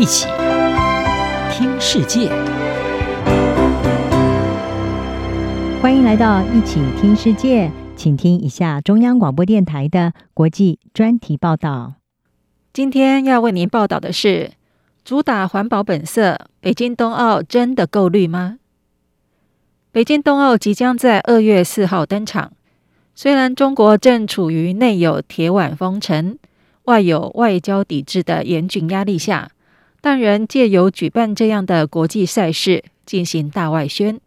一起听世界，欢迎来到一起听世界，请听一下中央广播电台的国际专题报道。今天要为您报道的是：主打环保本色，北京冬奥真的够绿吗？北京冬奥即将在二月四号登场，虽然中国正处于内有铁腕封城，外有外交抵制的严峻压力下，但仍借由举办这样的国际赛事进行大外宣，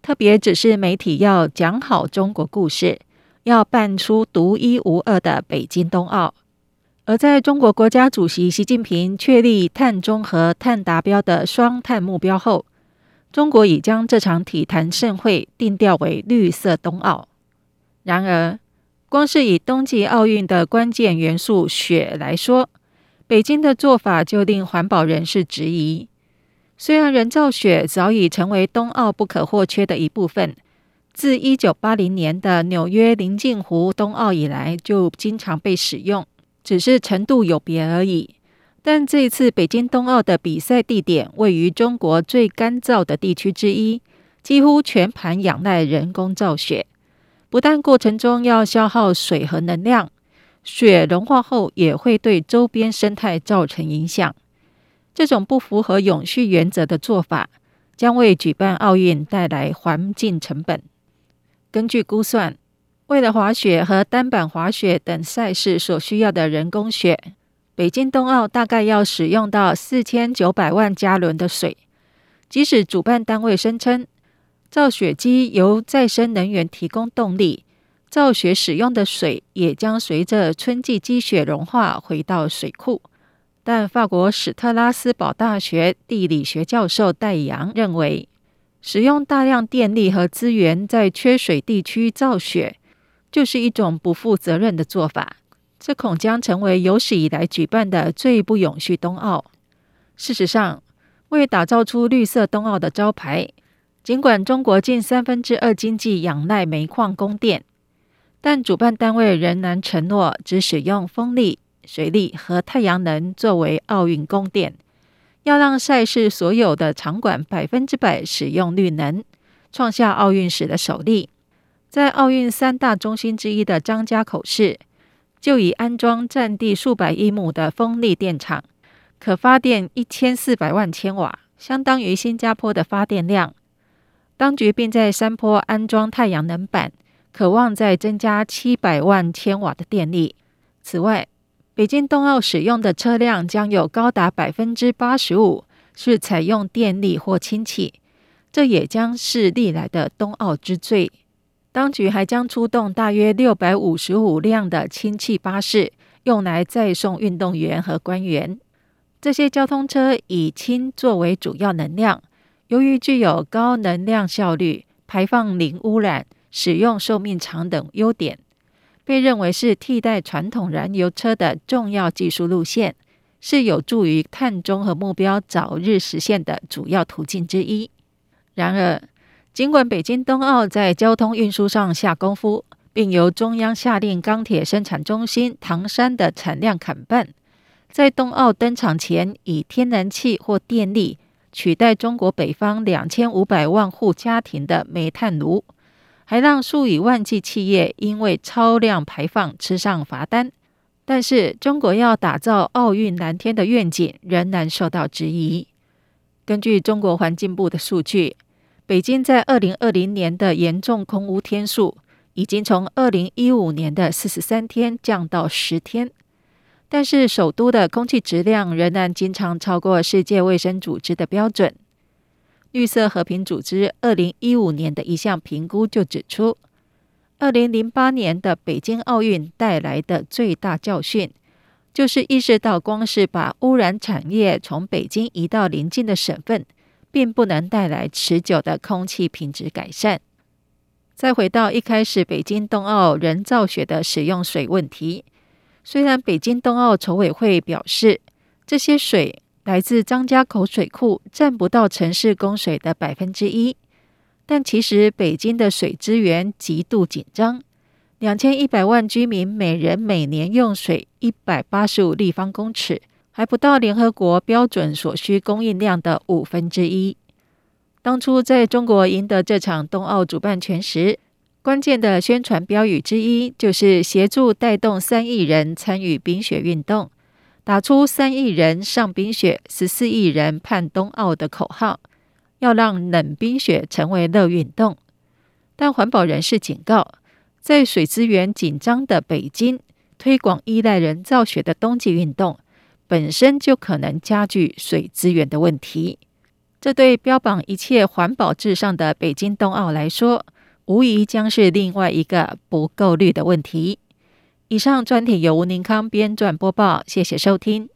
特别指示媒体要讲好中国故事，要办出独一无二的北京冬奥。而在中国国家主席习近平确立碳中和、碳达标的双碳目标后，中国已将这场体坛盛会定调为绿色冬奥。然而，光是以冬季奥运的关键元素雪来说，北京的做法就令环保人士质疑。虽然人造雪早已成为冬奥不可或缺的一部分，自一九八零年的纽约临近湖冬奥以来就经常被使用，只是程度有别而已。但这次北京冬奥的比赛地点位于中国最干燥的地区之一，几乎全盘仰赖人工造雪。不但过程中要消耗水和能量，雪融化后也会对周边生态造成影响。这种不符合永续原则的做法，将为举办奥运带来环境成本。根据估算，为了滑雪和单板滑雪等赛事所需要的人工雪，北京冬奥大概要使用到四千九百万加仑的水，即使主办单位声称造雪机由再生能源提供动力，造雪使用的水也将随着春季积雪融化回到水库。但法国史特拉斯堡大学地理学教授戴阳认为，使用大量电力和资源在缺水地区造雪，就是一种不负责任的做法。这恐将成为有史以来举办的最不永续冬奥。事实上，为打造出绿色冬奥的招牌，尽管中国近三分之二经济仰赖煤矿供电，但主办单位仍然承诺只使用风力、水力和太阳能作为奥运供电，要让赛事所有的场馆百分之百使用绿能，创下奥运史的首例。在奥运三大中心之一的张家口市，就已安装占地数百亿亩的风力电厂，可发电一千四百万千瓦，相当于新加坡的发电量。当局并在山坡安装太阳能板，可望再增加七百万千瓦的电力。此外，北京冬奥使用的车辆将有高达百分之八十五是采用电力或氢气，这也将是历来的冬奥之最。当局还将出动大约六百五十五辆的氢气巴士，用来载送运动员和官员。这些交通车以氢作为主要能量，由于具有高能量效率、排放零污染、使用寿命长等优点，被认为是替代传统燃油车的重要技术路线，是有助于碳中和目标早日实现的主要途径之一。然而，尽管北京冬奥在交通运输上下功夫，并由中央下令钢铁生产中心唐山的产量砍半，在冬奥登场前以天然气或电力取代中国北方两千五百万户家庭的煤炭炉，还让数以万计企业因为超量排放吃上罚单。但是，中国要打造奥运蓝天的愿景仍然受到质疑。根据中国环境部的数据。北京在二零二零年的严重空污天数已经从二零一五年的四十三天降到十天，但是首都的空气质量仍然经常超过世界卫生组织的标准。绿色和平组织二零一五年的一项评估就指出，二零零八年的北京奥运带来的最大教训，就是意识到光是把污染产业从北京移到邻近的省份。并不能带来持久的空气品质改善。再回到一开始北京冬奥人造雪的使用水问题，虽然北京冬奥筹委会表示，这些水来自张家口水库，占不到城市供水的百分之一，但其实北京的水资源极度紧张，两千一百万居民每人每年用水一百八十五立方公尺，还不到联合国标准所需供应量的五分之一。当初在中国赢得这场冬奥主办权时，关键的宣传标语之一就是协助带动三亿人参与冰雪运动，打出“三亿人上冰雪，十四亿人盼冬奥”的口号，要让冷冰雪成为热运动。但环保人士警告，在水资源紧张的北京，推广依赖人造雪的冬季运动，本身就可能加剧水资源的问题。这对标榜一切环保至上的北京冬奥来说，无疑将是另外一个不够绿的问题。以上专题由吴宁康编撰播报，谢谢收听。